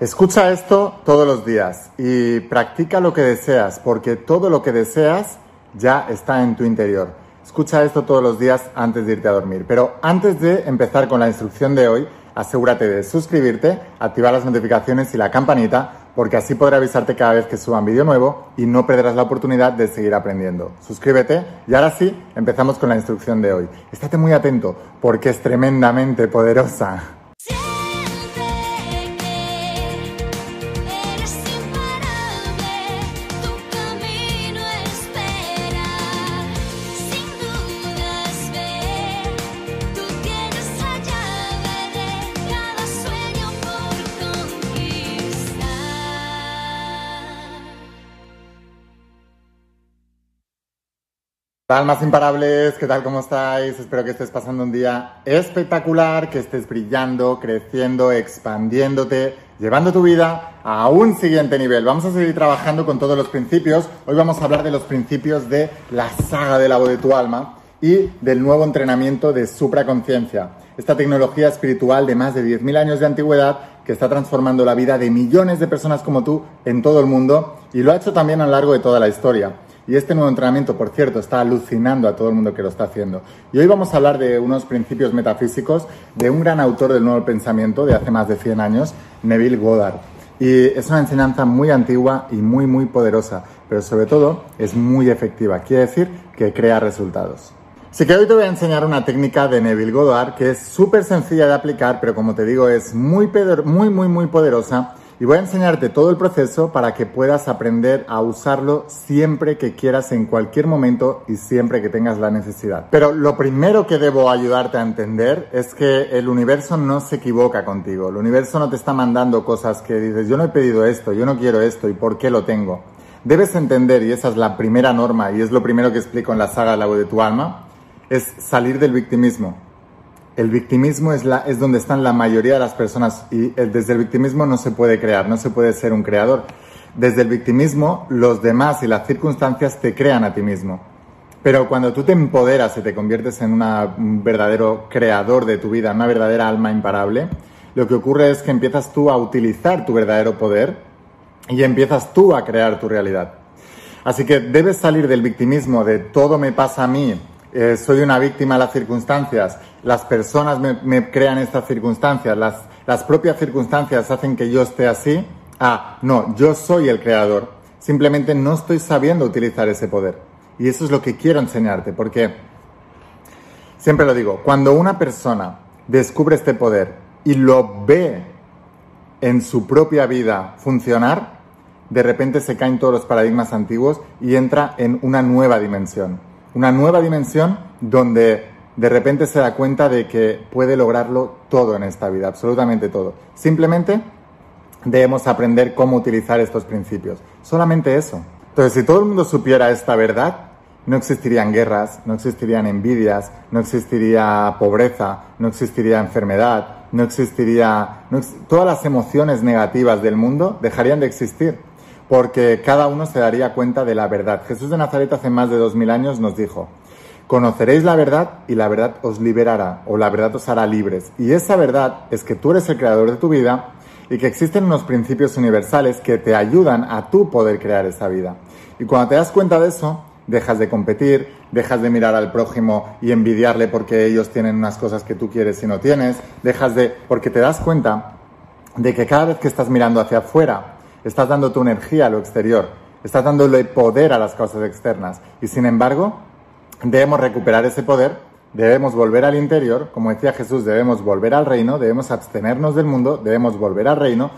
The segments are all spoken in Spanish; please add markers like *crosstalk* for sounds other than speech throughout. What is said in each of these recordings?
Escucha esto todos los días y practica lo que deseas, porque todo lo que deseas ya está en tu interior. Escucha esto todos los días antes de irte a dormir. Pero antes de empezar con la instrucción de hoy, asegúrate de suscribirte, activar las notificaciones y la campanita, porque así podré avisarte cada vez que suba un vídeo nuevo y no perderás la oportunidad de seguir aprendiendo. Suscríbete y ahora sí, empezamos con la instrucción de hoy. Estate muy atento porque es tremendamente poderosa. Almas imparables, ¿qué tal? ¿Cómo estáis? Espero que estés pasando un día espectacular, que estés brillando, creciendo, expandiéndote, llevando tu vida a un siguiente nivel. Vamos a seguir trabajando con todos los principios. Hoy vamos a hablar de los principios de la saga de la voz de tu alma y del nuevo entrenamiento de supraconciencia. Esta tecnología espiritual de más de 10.000 años de antigüedad que está transformando la vida de millones de personas como tú en todo el mundo y lo ha hecho también a lo largo de toda la historia. Y este nuevo entrenamiento, por cierto, está alucinando a todo el mundo que lo está haciendo. Y hoy vamos a hablar de unos principios metafísicos de un gran autor del nuevo pensamiento de hace más de 100 años, Neville Goddard. Y es una enseñanza muy antigua y muy, muy poderosa, pero sobre todo es muy efectiva. Quiere decir que crea resultados. Así que hoy te voy a enseñar una técnica de Neville Goddard que es súper sencilla de aplicar, pero como te digo, es muy, muy, muy, muy poderosa y voy a enseñarte todo el proceso para que puedas aprender a usarlo siempre que quieras, en cualquier momento y siempre que tengas la necesidad. Pero lo primero que debo ayudarte a entender es que el universo no se equivoca contigo. El universo no te está mandando cosas que dices, yo no he pedido esto, yo no quiero esto y por qué lo tengo. Debes entender, y esa es la primera norma y es lo primero que explico en la saga La voz de tu alma, es salir del victimismo. El victimismo es, la, es donde están la mayoría de las personas y desde el victimismo no se puede crear, no se puede ser un creador. Desde el victimismo, los demás y las circunstancias te crean a ti mismo. Pero cuando tú te empoderas y te conviertes en un verdadero creador de tu vida, una verdadera alma imparable, lo que ocurre es que empiezas tú a utilizar tu verdadero poder y empiezas tú a crear tu realidad. Así que debes salir del victimismo de todo me pasa a mí, eh, soy una víctima de las circunstancias, las personas me, crean estas circunstancias, las, las, propias circunstancias hacen que yo esté así. Ah, no, yo soy el creador. Simplemente no estoy sabiendo utilizar ese poder. Y eso es lo que quiero enseñarte, porque siempre lo digo, cuando una persona descubre este poder y lo ve en su propia vida funcionar, de repente se caen todos los paradigmas antiguos y entra en una nueva dimensión una nueva dimensión donde de repente se da cuenta de que puede lograrlo todo en esta vida, absolutamente todo. Simplemente debemos aprender cómo utilizar estos principios. Solamente eso. Entonces, si todo el mundo supiera esta verdad, no existirían guerras, no existirían envidias, no existiría pobreza, no existiría enfermedad, no existiría... todas las emociones negativas del mundo dejarían de existir porque cada uno se daría cuenta de la verdad. Jesús de Nazaret hace más de dos mil años nos dijo, conoceréis la verdad y la verdad os liberará o la verdad os hará libres. Y esa verdad es que tú eres el creador de tu vida y que existen unos principios universales que te ayudan a tú poder crear esa vida. Y cuando te das cuenta de eso, dejas de competir, dejas de mirar al prójimo y envidiarle porque ellos tienen unas cosas que tú quieres y no tienes, dejas de... porque te das cuenta de que cada vez que estás mirando hacia afuera, estás dando tu energía a lo exterior, estás dándole poder a las causas externas. Y sin embargo, debemos recuperar ese poder, debemos volver al interior, como decía Jesús, debemos volver al reino, debemos abstenernos del mundo, debemos volver al reino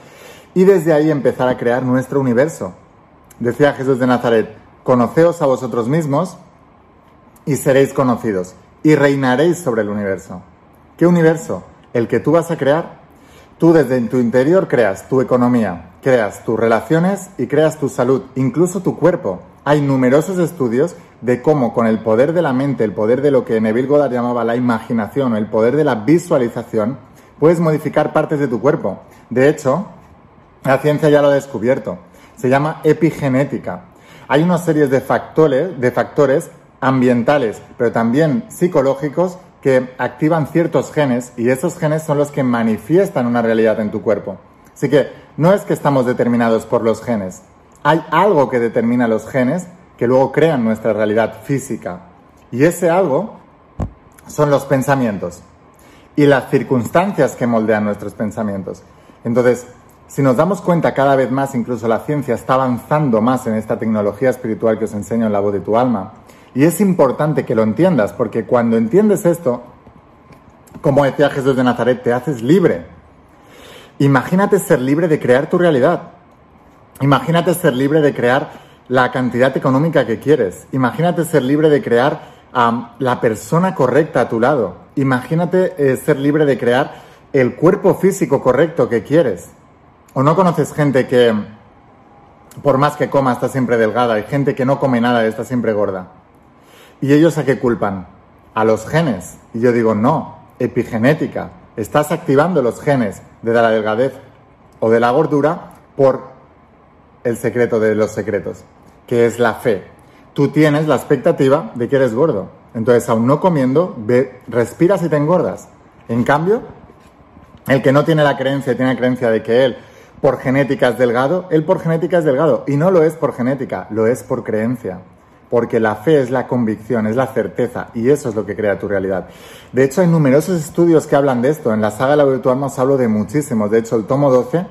y desde ahí empezar a crear nuestro universo. Decía Jesús de Nazaret, conoceos a vosotros mismos y seréis conocidos y reinaréis sobre el universo. ¿Qué universo? El que tú vas a crear. Tú desde tu interior creas tu economía, creas tus relaciones y creas tu salud, incluso tu cuerpo. Hay numerosos estudios de cómo con el poder de la mente, el poder de lo que Neville Goddard llamaba la imaginación o el poder de la visualización, puedes modificar partes de tu cuerpo. De hecho, la ciencia ya lo ha descubierto. Se llama epigenética. Hay una serie de factores, de factores ambientales, pero también psicológicos que activan ciertos genes y esos genes son los que manifiestan una realidad en tu cuerpo. Así que no es que estamos determinados por los genes. Hay algo que determina los genes que luego crean nuestra realidad física. Y ese algo son los pensamientos y las circunstancias que moldean nuestros pensamientos. Entonces, si nos damos cuenta cada vez más, incluso la ciencia está avanzando más en esta tecnología espiritual que os enseño en la voz de tu alma. Y es importante que lo entiendas, porque cuando entiendes esto, como decía Jesús de Nazaret, te haces libre. Imagínate ser libre de crear tu realidad. Imagínate ser libre de crear la cantidad económica que quieres. Imagínate ser libre de crear la persona correcta a tu lado. Imagínate eh, ser libre de crear el cuerpo físico correcto que quieres. ¿O no conoces gente que, por más que coma, está siempre delgada? Hay gente que no come nada y está siempre gorda. ¿Y ellos a qué culpan? A los genes. Y yo digo, no, epigenética. Estás activando los genes de la delgadez o de la gordura por el secreto de los secretos, que es la fe. Tú tienes la expectativa de que eres gordo. Entonces, aún no comiendo, respiras y te engordas. En cambio, el que no tiene la creencia, tiene la creencia de que él por genética es delgado, él por genética es delgado. Y no lo es por genética, lo es por creencia. Porque la fe es la convicción, es la certeza, y eso es lo que crea tu realidad. De hecho, hay numerosos estudios que hablan de esto. En la saga la virtual os hablo de muchísimos. De hecho, el tomo 12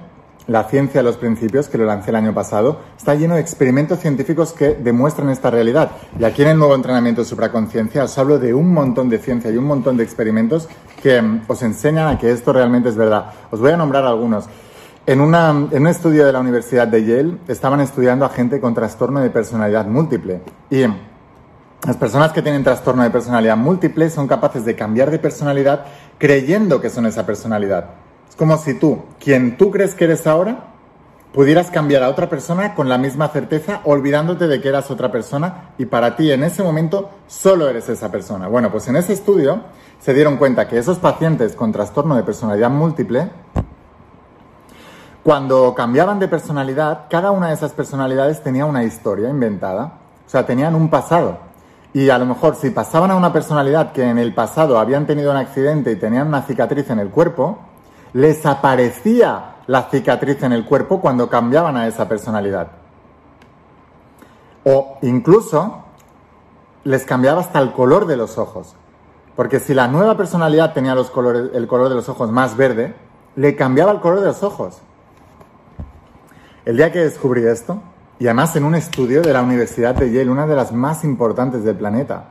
la ciencia de los principios, que lo lancé el año pasado, está lleno de experimentos científicos que demuestran esta realidad. Y aquí en el nuevo entrenamiento de supraconciencia os hablo de un montón de ciencia y un montón de experimentos que mm, os enseñan a que esto realmente es verdad. Os voy a nombrar algunos. En, en un estudio de la Universidad de Yale estaban estudiando a gente con trastorno de personalidad múltiple. Y las personas que tienen trastorno de personalidad múltiple son capaces de cambiar de personalidad creyendo que son esa personalidad. Es como si tú, quien tú crees que eres ahora, pudieras cambiar a otra persona con la misma certeza, olvidándote de que eras otra persona y para ti en ese momento solo eres esa persona. Bueno, pues en ese estudio se dieron cuenta que esos pacientes con trastorno de personalidad múltiple, cuando cambiaban de personalidad, cada una de esas personalidades tenía una historia inventada, o sea, tenían un pasado. Y a lo mejor si pasaban a una personalidad que en el pasado habían tenido un accidente y tenían una cicatriz en el cuerpo, les aparecía la cicatriz en el cuerpo cuando cambiaban a esa personalidad. O incluso les cambiaba hasta el color de los ojos. Porque si la nueva personalidad tenía el color de los ojos más verde, le cambiaba el color de los ojos. El día que descubrí esto, y además en un estudio de la Universidad de Yale, una de las más importantes del planeta,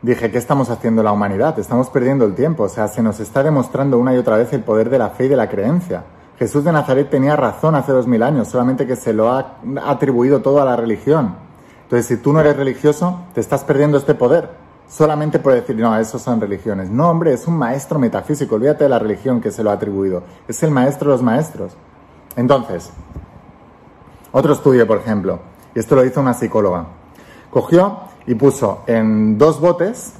dije, ¿qué estamos haciendo la humanidad? Estamos perdiendo el tiempo. O sea, se nos está demostrando una y otra vez el poder de la fe y de la creencia. Jesús de Nazaret tenía razón hace dos mil años, solamente que se lo ha atribuido todo a la religión. Entonces, si tú no eres religioso, te estás perdiendo este poder. Solamente por decir, no, esos son religiones. No, hombre, es un maestro metafísico. Olvídate de la religión que se lo ha atribuido. Es el maestro de los maestros. Entonces, otro estudio, por ejemplo, y esto lo hizo una psicóloga. Cogió y puso en dos botes,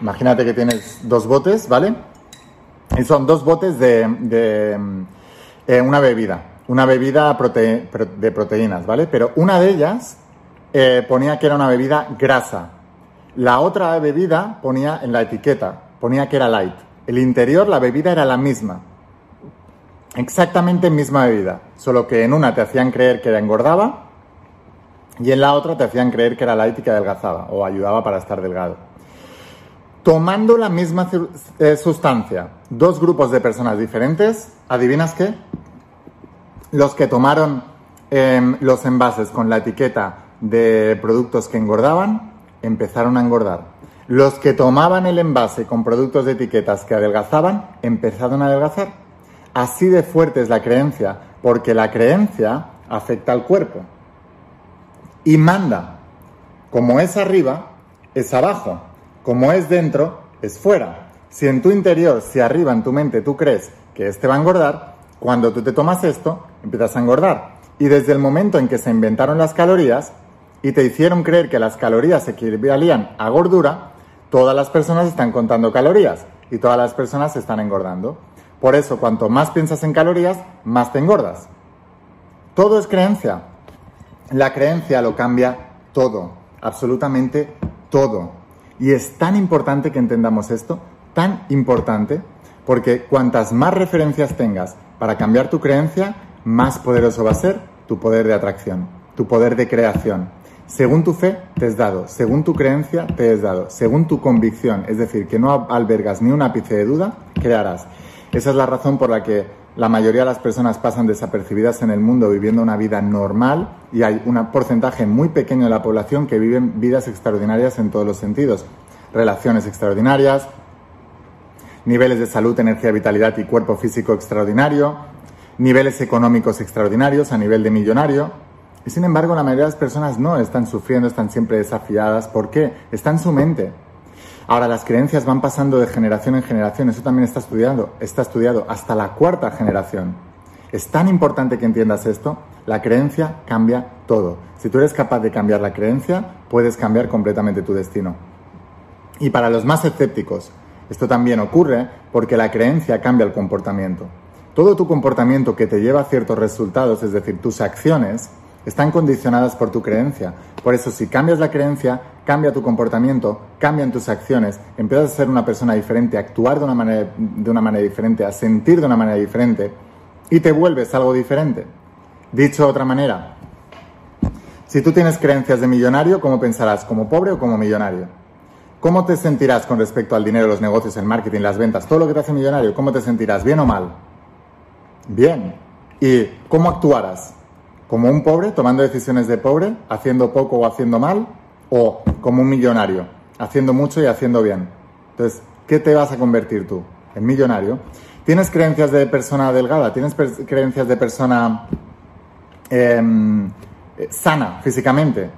imagínate que tienes dos botes, ¿vale? Y son dos botes de, eh, una bebida, una bebida de proteínas, ¿vale? Pero una de ellas eh, ponía que era una bebida grasa. La otra bebida ponía en la etiqueta, ponía que era light. El interior, la bebida era la misma. Exactamente misma bebida, solo que en una te hacían creer que engordaba y en la otra te hacían creer que era light y que adelgazaba o ayudaba para estar delgado. Tomando la misma eh, sustancia, dos grupos de personas diferentes, ¿adivinas qué? Los que tomaron em, los envases con la etiqueta de productos que engordaban, empezaron a engordar. Los que tomaban el envase con productos de etiquetas que adelgazaban, empezaron a adelgazar. Así de fuerte es la creencia, porque la creencia afecta al cuerpo y manda. Como es arriba, es abajo. Como es dentro, es fuera. Si en tu interior, si arriba en tu mente tú crees que este va a engordar, cuando tú te tomas esto, empiezas a engordar. Y desde el momento en que se inventaron las calorías y te hicieron creer que las calorías equivalían a gordura, todas las personas están contando calorías y todas las personas están engordando. Por eso, cuanto más piensas en calorías, más te engordas. Todo es creencia. La creencia lo cambia todo, absolutamente todo. Y es tan importante que entendamos esto, tan importante, porque cuantas más referencias tengas para cambiar tu creencia, más poderoso va a ser tu poder de atracción, tu poder de creación. Según tu fe, te es dado. Según tu creencia, te es dado. Según tu convicción, es decir, que no albergas ni un ápice de duda, crearás. Esa es la razón por la que la mayoría de las personas pasan desapercibidas en el mundo viviendo una vida normal y hay un porcentaje muy pequeño de la población que viven vidas extraordinarias en todos los sentidos. Relaciones extraordinarias, niveles de salud, energía, vitalidad y cuerpo físico extraordinario, niveles económicos extraordinarios a nivel de millonario. Y sin embargo, la mayoría de las personas no están sufriendo, están siempre desafiadas. ¿Por qué? Está en su mente. Ahora, las creencias van pasando de generación en generación. Eso también está estudiado, está estudiado hasta la cuarta generación. Es tan importante que entiendas esto. La creencia cambia todo. Si tú eres capaz de cambiar la creencia, puedes cambiar completamente tu destino. Y para los más escépticos, esto también ocurre porque la creencia cambia el comportamiento. Todo tu comportamiento que te lleva a ciertos resultados, es decir, tus acciones, están condicionadas por tu creencia. Por eso, si cambias la creencia, cambia tu comportamiento, cambian tus acciones, empiezas a ser una persona diferente, a actuar de una manera, de una manera diferente, a sentir de una manera diferente y te vuelves algo diferente. Dicho de otra manera, si tú tienes creencias de millonario, ¿cómo pensarás? ¿Como pobre o como millonario? ¿Cómo te sentirás con respecto al dinero, los negocios, el marketing, las ventas, todo lo que te hace millonario? ¿Cómo te sentirás? ¿Bien o mal? Bien. ¿Y cómo actuarás? ¿Como un pobre, tomando decisiones de pobre, haciendo poco o haciendo mal? ¿O como un millonario, haciendo mucho y haciendo bien? Entonces, ¿qué te vas a convertir tú? En millonario. ¿Tienes creencias de persona delgada? ¿Tienes creencias de persona em, sana físicamente?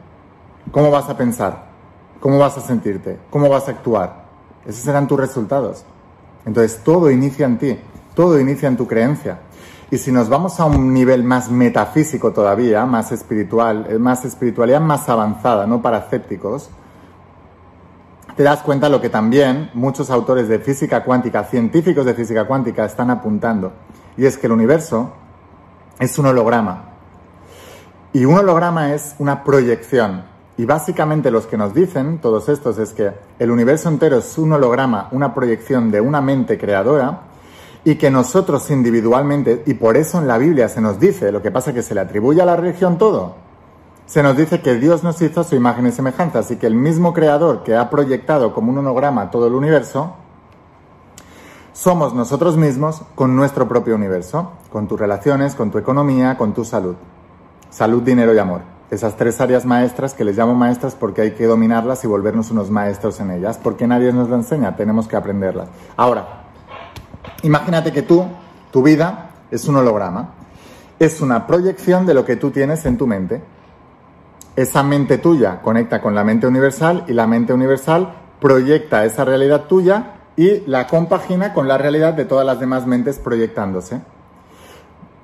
¿Cómo vas a pensar? ¿Cómo vas a sentirte? ¿Cómo vas a actuar? Esos serán tus resultados. Entonces todo inicia en ti, todo inicia en tu creencia. Y si nos vamos a un nivel más metafísico todavía, más espiritual, eh, más espiritualidad más avanzada, no para escépticos, te das cuenta lo que también muchos autores de física cuántica, científicos de física cuántica, están apuntando. Y es que el universo es un holograma. Y un holograma es una proyección. Y básicamente los que nos dicen todos estos es que el universo entero es un holograma, una proyección de una mente creadora y que nosotros individualmente, y por eso en la Biblia se nos dice, lo que pasa es que se le atribuye a la religión todo, se nos dice que Dios nos hizo su imagen y semejanza, así que el mismo creador que ha proyectado como un holograma todo el universo, somos nosotros mismos con nuestro propio universo, con tus relaciones, con tu economía, con tu salud. Salud, dinero y amor esas tres áreas maestras que les llamo maestras porque hay que dominarlas y volvernos unos maestros en ellas, porque nadie nos lo enseña, tenemos que aprenderlas. Ahora, imagínate que tú, tu vida, es un holograma, es una proyección de lo que tú tienes en tu mente. Esa mente tuya conecta con la mente universal y la mente universal proyecta esa realidad tuya y la compagina con la realidad de todas las demás mentes proyectándose.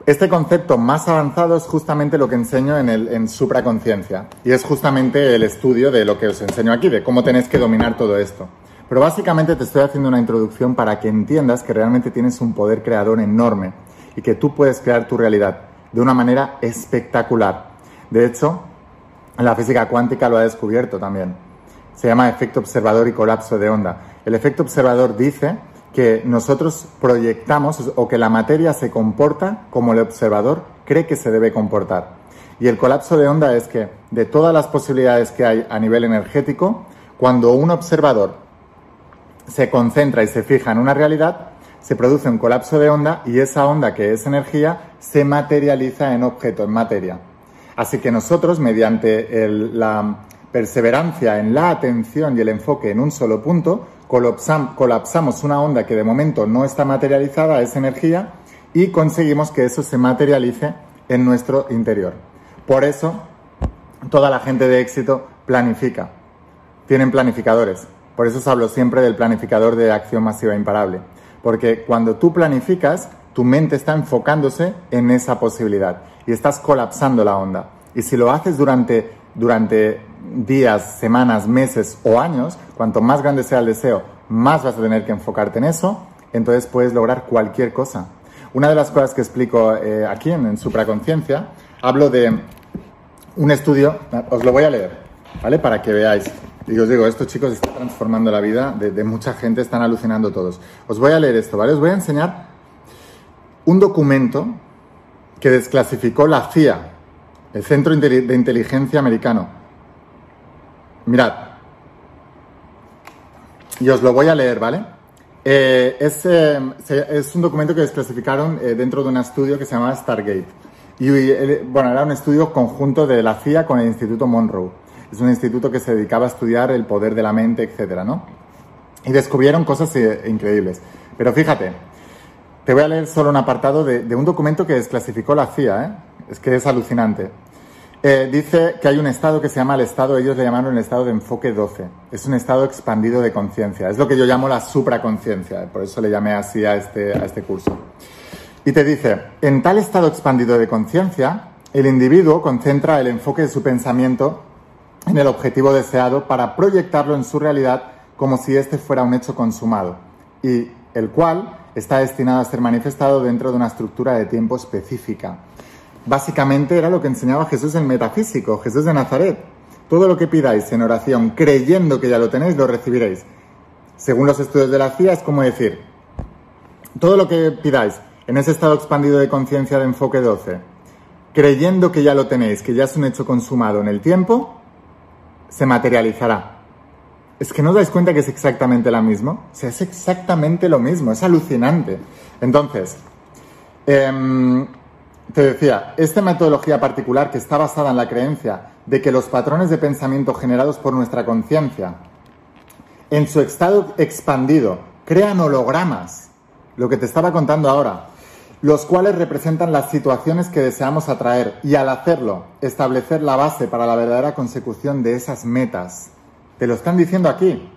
Este concepto más avanzado es justamente lo que enseño en, el, en supraconciencia y es justamente el estudio de lo que os enseño aquí, de cómo tenéis que dominar todo esto. Pero básicamente te estoy haciendo una introducción para que entiendas que realmente tienes un poder creador enorme y que tú puedes crear tu realidad de una manera espectacular. De hecho, la física cuántica lo ha descubierto también. Se llama efecto observador y colapso de onda. El efecto observador dice que nosotros proyectamos o que la materia se comporta como el observador cree que se debe comportar. Y el colapso de onda es que de todas las posibilidades que hay a nivel energético, cuando un observador se concentra y se fija en una realidad, se produce un colapso de onda y esa onda que es energía se materializa en objeto, en materia. Así que nosotros, mediante la perseverancia en la atención y el enfoque en un solo punto, colapsamos una onda que de momento no está materializada, es energía, y conseguimos que eso se materialice en nuestro interior. Por eso, toda la gente de éxito planifica. Tienen planificadores. Por eso os hablo siempre del planificador de acción masiva imparable. Porque cuando tú planificas, tu mente está enfocándose en esa posibilidad y estás colapsando la onda. Y si lo haces durante, durante días, semanas, meses o años, cuanto más grande sea el deseo, más vas a tener que enfocarte en eso, entonces puedes lograr cualquier cosa. Una de las cosas que explico eh, aquí en, Supraconciencia, hablo de un estudio, os lo voy a leer, ¿vale? Para que veáis. Y os digo, estos chicos están transformando la vida de, mucha gente, están alucinando todos. Os voy a leer esto, ¿vale? Os voy a enseñar un documento que desclasificó la CIA, el Centro de Inteligencia Americano. Mirad, y os lo voy a leer, ¿vale? Eh, es, eh, es, un documento que desclasificaron eh, dentro de un estudio que se llamaba Stargate. Y bueno, era un estudio conjunto de la CIA con el Instituto Monroe. Es un instituto que se dedicaba a estudiar el poder de la mente, etcétera, ¿no? Y descubrieron cosas increíbles. Pero fíjate, te voy a leer solo un apartado de, un documento que desclasificó la CIA, ¿eh? Es que es alucinante. Eh, dice que hay un estado que se llama el estado, ellos le llamaron el estado de enfoque 12. Es un estado expandido de conciencia. Es lo que yo llamo la supraconciencia. Por eso le llamé así a este, a este curso. Y te dice, en tal estado expandido de conciencia, el individuo concentra el enfoque de su pensamiento en el objetivo deseado para proyectarlo en su realidad como si éste fuera un hecho consumado, y el cual está destinado a ser manifestado dentro de una estructura de tiempo específica. Básicamente era lo que enseñaba Jesús en metafísico, Jesús de Nazaret. Todo lo que pidáis en oración, creyendo que ya lo tenéis, lo recibiréis. Según los estudios de la CIA, es como decir, todo lo que pidáis en ese estado expandido de conciencia de enfoque 12, creyendo que ya lo tenéis, que ya es un hecho consumado en el tiempo, se materializará. Es que no os dais cuenta que es exactamente lo mismo. O sea, es exactamente lo mismo, es alucinante. Entonces, eh, te decía, esta metodología particular que está basada en la creencia de que los patrones de pensamiento generados por nuestra conciencia, en su estado expandido, crean hologramas, lo que te estaba contando ahora, los cuales representan las situaciones que deseamos atraer y al hacerlo, establecer la base para la verdadera consecución de esas metas. Te lo están diciendo aquí.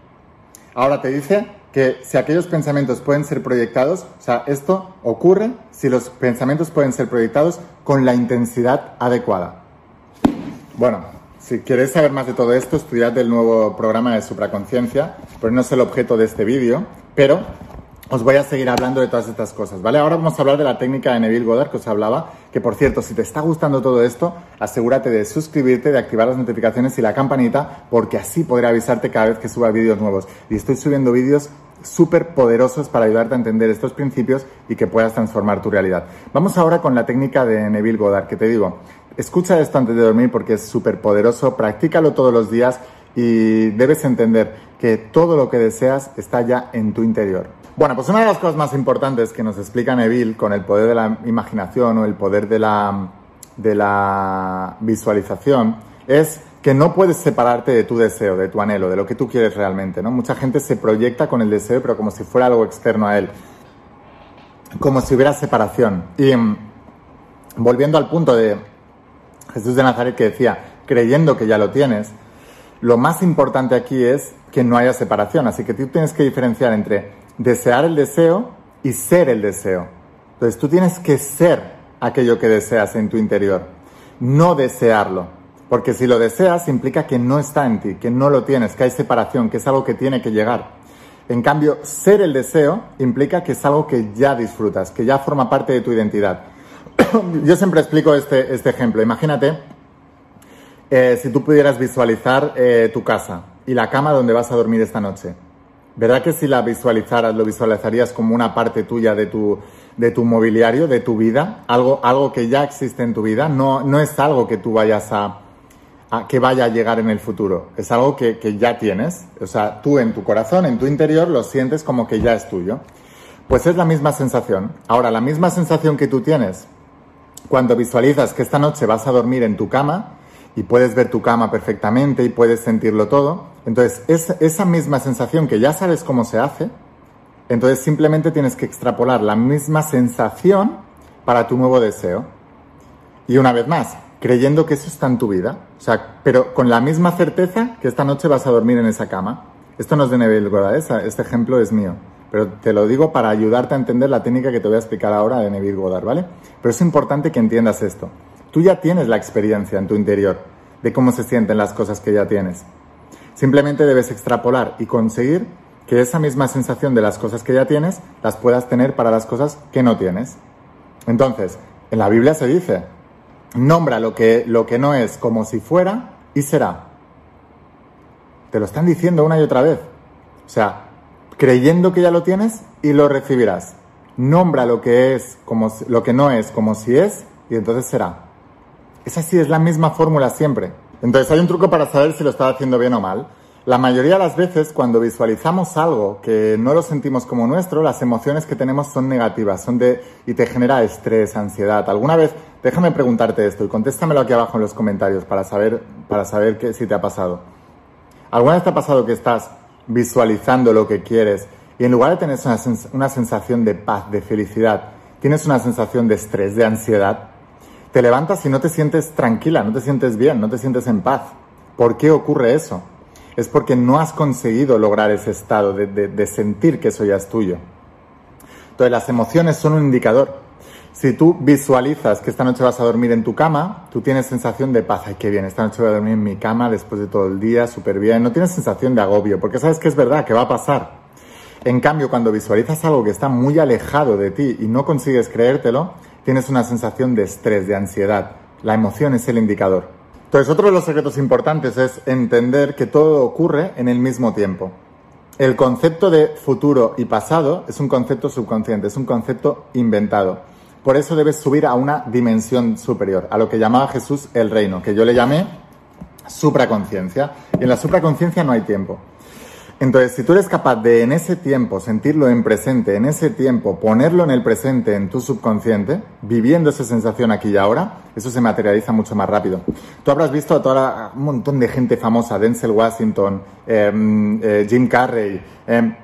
Ahora te dice que si aquellos pensamientos pueden ser proyectados, o sea, esto ocurre si los pensamientos pueden ser proyectados con la intensidad adecuada. Bueno, si queréis saber más de todo esto, estudiad el nuevo programa de supraconciencia, pero no es el objeto de este vídeo, pero os voy a seguir hablando de todas estas cosas, ¿vale? Ahora vamos a hablar de la técnica de Neville Goddard que os hablaba, que por cierto, si te está gustando todo esto, asegúrate de suscribirte, de activar las notificaciones y la campanita, porque así podré avisarte cada vez que suba vídeos nuevos. Y estoy subiendo vídeos súper poderosos para ayudarte a entender estos principios y que puedas transformar tu realidad. Vamos ahora con la técnica de Neville Goddard, que te digo, escucha esto antes de dormir porque es súper poderoso, practícalo todos los días y debes entender que todo lo que deseas está ya en tu interior. Bueno, pues una de las cosas más importantes que nos explica Neville con el poder de la imaginación o el poder de la, visualización es que no puedes separarte de tu deseo, de tu anhelo, de lo que tú quieres realmente, ¿no? Mucha gente se proyecta con el deseo, pero como si fuera algo externo a él, como si hubiera separación. Y mm, volviendo al punto de Jesús de Nazaret que decía, creyendo que ya lo tienes, lo más importante aquí es que no haya separación. Así que tú tienes que diferenciar entre desear el deseo y ser el deseo. Entonces tú tienes que ser aquello que deseas en tu interior, no desearlo. Porque si lo deseas implica que no está en ti, que no lo tienes, que hay separación, que es algo que tiene que llegar. En cambio, ser el deseo implica que es algo que ya disfrutas, que ya forma parte de tu identidad. *coughs* Yo siempre explico este, este ejemplo. Imagínate eh, si tú pudieras visualizar eh, tu casa y la cama donde vas a dormir esta noche. ¿Verdad que si la visualizaras, lo visualizarías como una parte tuya de tu, de tu mobiliario, de tu vida? Algo, algo que ya existe en tu vida, no, no es algo que tú vayas a, que vaya a llegar en el futuro, es algo que, que ya tienes, o sea, tú en tu corazón, en tu interior, lo sientes como que ya es tuyo. Pues es la misma sensación. Ahora, la misma sensación que tú tienes cuando visualizas que esta noche vas a dormir en tu cama, y puedes ver tu cama perfectamente y puedes sentirlo todo. Entonces, es, esa misma sensación que ya sabes cómo se hace, entonces simplemente tienes que extrapolar la misma sensación para tu nuevo deseo. Y una vez más, creyendo que eso está en tu vida, o sea, pero con la misma certeza que esta noche vas a dormir en esa cama. Esto no es de Neville Goddard, este ejemplo es mío, pero te lo digo para ayudarte a entender la técnica que te voy a explicar ahora de Neville Goddard, ¿vale? Pero es importante que entiendas esto. Tú ya tienes la experiencia en tu interior de cómo se sienten las cosas que ya tienes. Simplemente debes extrapolar y conseguir que esa misma sensación de las cosas que ya tienes las puedas tener para las cosas que no tienes. Entonces, en la Biblia se dice, nombra lo que, lo que no es como si fuera y será. Te lo están diciendo una y otra vez. O sea, creyendo que ya lo tienes y lo recibirás. nombra lo que es como lo que no es como si es y entonces será. Es así, es la misma fórmula siempre. Entonces hay un truco para saber si lo estás haciendo bien o mal. La mayoría de las veces cuando visualizamos algo que no lo sentimos como nuestro, las emociones que tenemos son negativas, son de y te genera estrés, ansiedad. ¿Alguna vez déjame preguntarte esto y contéstamelo aquí abajo en los comentarios para saber para saber que, si te ha pasado? ¿Alguna vez te ha pasado que estás visualizando lo que quieres y en lugar de tener una, una sensación de paz, de felicidad, tienes una sensación de estrés, de ansiedad? Te levantas y no te sientes tranquila, no te sientes bien, no te sientes en paz. ¿Por qué ocurre eso? es porque no has conseguido lograr ese estado de, sentir que eso ya es tuyo. Entonces las emociones son un indicador. Si tú visualizas que esta noche vas a dormir en tu cama, tú tienes sensación de paz. Ay, qué bien, esta noche voy a dormir en mi cama después de todo el día, súper bien. No tienes sensación de agobio, porque sabes que es verdad, que va a pasar. En cambio, cuando visualizas algo que está muy alejado de ti y no consigues creértelo, tienes una sensación de estrés, de ansiedad. La emoción es el indicador. Entonces, otro de los secretos importantes es entender que todo ocurre en el mismo tiempo. El concepto de futuro y pasado es un concepto subconsciente, es un concepto inventado. Por eso debes subir a una dimensión superior, a lo que llamaba Jesús el reino, que yo le llamé supraconciencia. Y en la supraconciencia no hay tiempo. Entonces, si tú eres capaz de en ese tiempo sentirlo en presente, en ese tiempo ponerlo en el presente, en tu subconsciente, viviendo esa sensación aquí y ahora, eso se materializa mucho más rápido. Tú habrás visto a toda un montón de gente famosa, Denzel Washington, em, eh, Jim Carrey, em,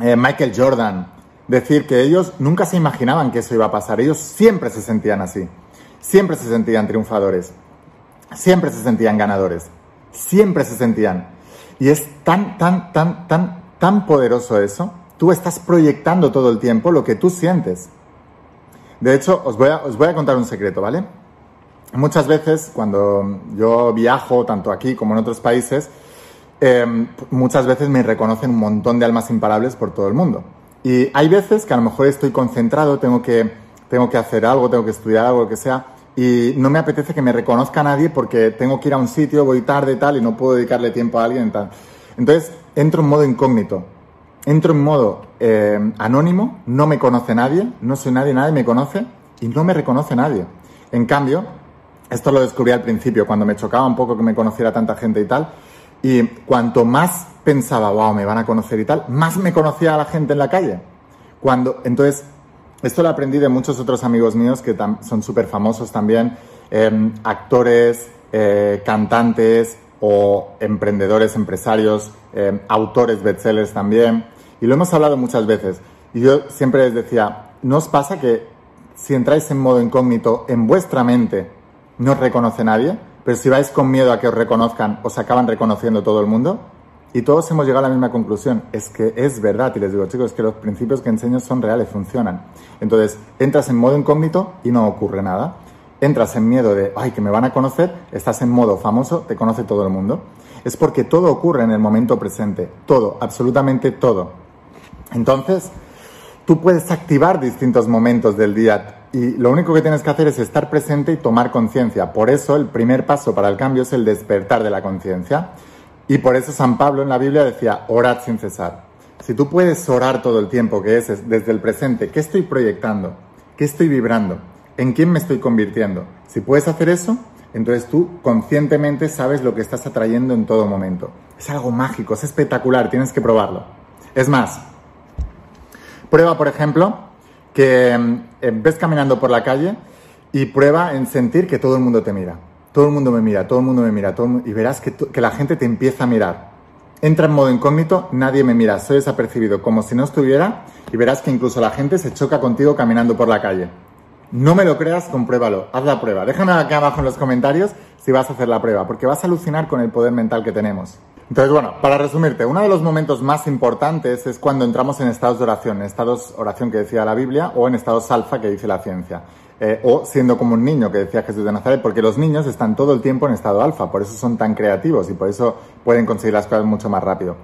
eh, Michael Jordan, decir que ellos nunca se imaginaban que eso iba a pasar. Ellos siempre se sentían así. Siempre se sentían triunfadores. Siempre se sentían ganadores. Siempre se sentían y es tan, tan, tan, tan, tan poderoso eso. Tú estás proyectando todo el tiempo lo que tú sientes. De hecho, os voy a, os voy a contar un secreto, ¿vale? Muchas veces cuando yo viajo, tanto aquí como en otros países, em, muchas veces me reconocen un montón de almas imparables por todo el mundo. Y hay veces que a lo mejor estoy concentrado, tengo que, tengo que hacer algo, tengo que estudiar algo, lo que sea, y no me apetece que me reconozca nadie porque tengo que ir a un sitio, voy tarde y tal, y no puedo dedicarle tiempo a alguien y tal. Entonces, entro en modo incógnito, entro en modo eh, anónimo, no me conoce nadie, no soy nadie, nadie me conoce y no me reconoce nadie. En cambio, esto lo descubrí al principio, cuando me chocaba un poco que me conociera tanta gente y tal, y cuanto más pensaba, wow, me van a conocer y tal, más me conocía a la gente en la calle. Cuando, entonces, esto lo aprendí de muchos otros amigos míos que son súper famosos también, em, actores, eh, cantantes o emprendedores, empresarios, em, autores, bestsellers también. Y lo hemos hablado muchas veces. Y yo siempre les decía, ¿no os pasa que si entráis en modo incógnito en vuestra mente no os reconoce nadie? Pero si vais con miedo a que os reconozcan, os acaban reconociendo todo el mundo. Y todos hemos llegado a la misma conclusión, es que es verdad, y les digo, chicos, que los principios que enseño son reales, funcionan. Entonces, entras en modo incógnito y no ocurre nada. Entras en miedo de, ay, que me van a conocer, estás en modo famoso, te conoce todo el mundo. Es porque todo ocurre en el momento presente, todo, absolutamente todo. Entonces, tú puedes activar distintos momentos del día y lo único que tienes que hacer es estar presente y tomar conciencia. Por eso, el primer paso para el cambio es el despertar de la conciencia. Y por eso San Pablo en la Biblia decía, orad sin cesar. Si tú puedes orar todo el tiempo, que es desde el presente, ¿qué estoy proyectando? ¿Qué estoy vibrando? ¿En quién me estoy convirtiendo? Si puedes hacer eso, entonces tú conscientemente sabes lo que estás atrayendo en todo momento. Es algo mágico, es espectacular, tienes que probarlo. Es más, prueba, por ejemplo, que mm, ves caminando por la calle y prueba en sentir que todo el mundo te mira todo el mundo me mira, todo el mundo me mira, todo y verás que, la gente te empieza a mirar. Entra en modo incógnito, nadie me mira, soy desapercibido, como si no estuviera, y verás que incluso la gente se choca contigo caminando por la calle. No me lo creas, compruébalo, haz la prueba. Déjame aquí abajo en los comentarios si vas a hacer la prueba, porque vas a alucinar con el poder mental que tenemos. Entonces, bueno, para resumirte, uno de los momentos más importantes es cuando entramos en estados de oración, en estados oración que decía la Biblia o en estados alfa que dice la ciencia. Eh, o siendo como un niño que decía Jesús de Nazaret, porque los niños están todo el tiempo en estado alfa, por eso son tan creativos y por eso pueden conseguir las cosas mucho más rápido.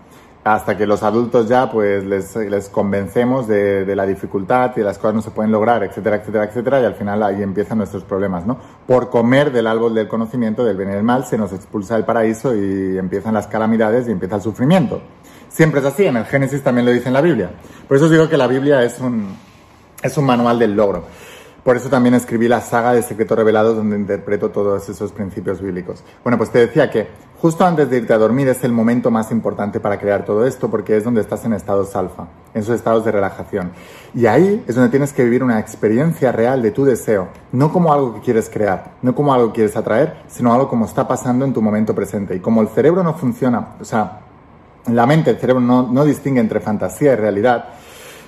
Hasta que los adultos ya pues les, convencemos de, de, la dificultad y de las cosas no se pueden lograr, etcétera, etcétera, etcétera, y al final ahí empiezan nuestros problemas, ¿no? Por comer del árbol del conocimiento, del bien y del mal, se nos expulsa del paraíso y empiezan las calamidades y empieza el sufrimiento. Siempre es así, en el Génesis también lo dice en la Biblia. Por eso os digo que la Biblia es un, es un manual del logro. Por eso también escribí la saga de Secretos Revelados donde interpreto todos esos principios bíblicos. Bueno, pues te decía que justo antes de irte a dormir es el momento más importante para crear todo esto porque es donde estás en estados alfa, en esos estados de relajación. Y ahí es donde tienes que vivir una experiencia real de tu deseo, no como algo que quieres crear, no como algo que quieres atraer, sino algo como está pasando en tu momento presente. Y como el cerebro no funciona, o sea, la mente, el cerebro no, no distingue entre fantasía y realidad,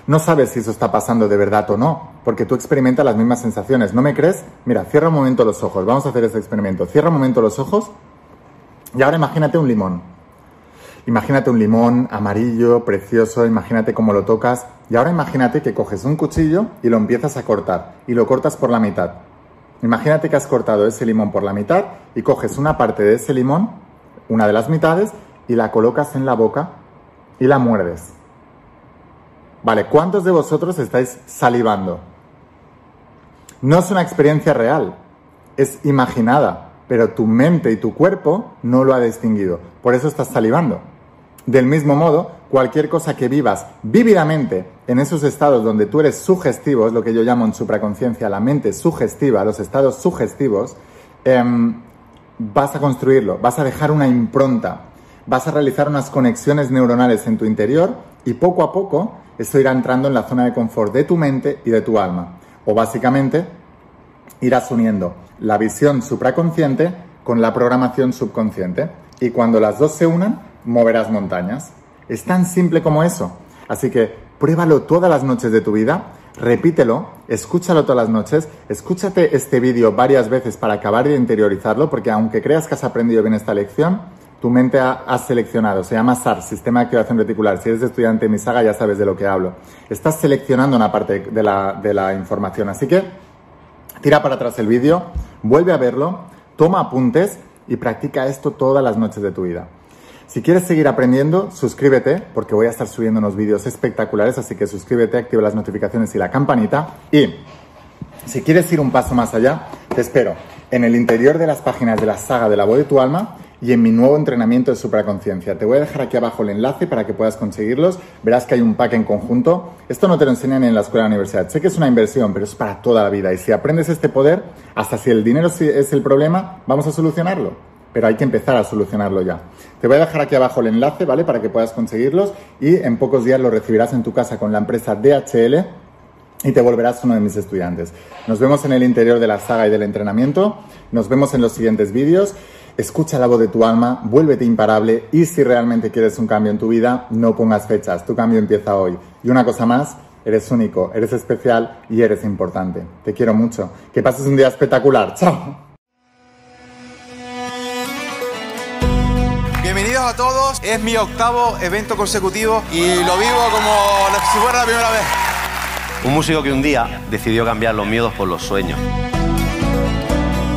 no sabes si eso está pasando de verdad o no, porque tú experimentas las mismas sensaciones. ¿No me crees? Mira, cierra un momento los ojos. Vamos a hacer este experimento. Cierra un momento los ojos y ahora imagínate un limón. Imagínate un limón amarillo, precioso, imagínate cómo lo tocas. Y ahora imagínate que coges un cuchillo y lo empiezas a cortar y lo cortas por la mitad. Imagínate que has cortado ese limón por la mitad y coges una parte de ese limón, una de las mitades, y la colocas en la boca y la muerdes. Vale, ¿cuántos de vosotros estáis salivando? No es una experiencia real, es imaginada, pero tu mente y tu cuerpo no lo ha distinguido. Por eso estás salivando. Del mismo modo, cualquier cosa que vivas vívidamente en esos estados donde tú eres sugestivo, es lo que yo llamo en supraconciencia la mente sugestiva, los estados sugestivos, em, vas a construirlo, vas a dejar una impronta, vas a realizar unas conexiones neuronales en tu interior y poco a poco esto irá entrando en la zona de confort de tu mente y de tu alma. O básicamente irás uniendo la visión supraconsciente con la programación subconsciente. Y cuando las dos se unan, moverás montañas. Es tan simple como eso. Así que pruébalo todas las noches de tu vida, repítelo, escúchalo todas las noches, escúchate este vídeo varias veces para acabar de interiorizarlo, porque aunque creas que has aprendido bien esta lección, tu mente ha, seleccionado, se llama SAR, Sistema de Activación Reticular. Si eres estudiante de mi saga ya sabes de lo que hablo. Estás seleccionando una parte de la, de la información, así que tira para atrás el vídeo, vuelve a verlo, toma apuntes y practica esto todas las noches de tu vida. Si quieres seguir aprendiendo, suscríbete porque voy a estar subiendo unos vídeos espectaculares, así que suscríbete, activa las notificaciones y la campanita. Y si quieres ir un paso más allá, te espero en el interior de las páginas de la saga de la voz de tu alma y en mi nuevo entrenamiento de supraconciencia. Te voy a dejar aquí abajo el enlace para que puedas conseguirlos. Verás que hay un pack en conjunto. Esto no te lo enseñan en la escuela de la universidad. Sé que es una inversión, pero es para toda la vida. Y si aprendes este poder, hasta si el dinero es el problema, vamos a solucionarlo. Pero hay que empezar a solucionarlo ya. Te voy a dejar aquí abajo el enlace, ¿vale? Para que puedas conseguirlos y en pocos días lo recibirás en tu casa con la empresa DHL y te volverás uno de mis estudiantes. Nos vemos en el interior de la saga y del entrenamiento. Nos vemos en los siguientes vídeos. Escucha la voz de tu alma, vuélvete imparable y si realmente quieres un cambio en tu vida, no pongas fechas, tu cambio empieza hoy. Y una cosa más, eres único, eres especial y eres importante. Te quiero mucho. Que pases un día espectacular. Chao. Bienvenidos a todos, es mi octavo evento consecutivo y lo vivo como si fuera la primera vez. Un músico que un día decidió cambiar los miedos por los sueños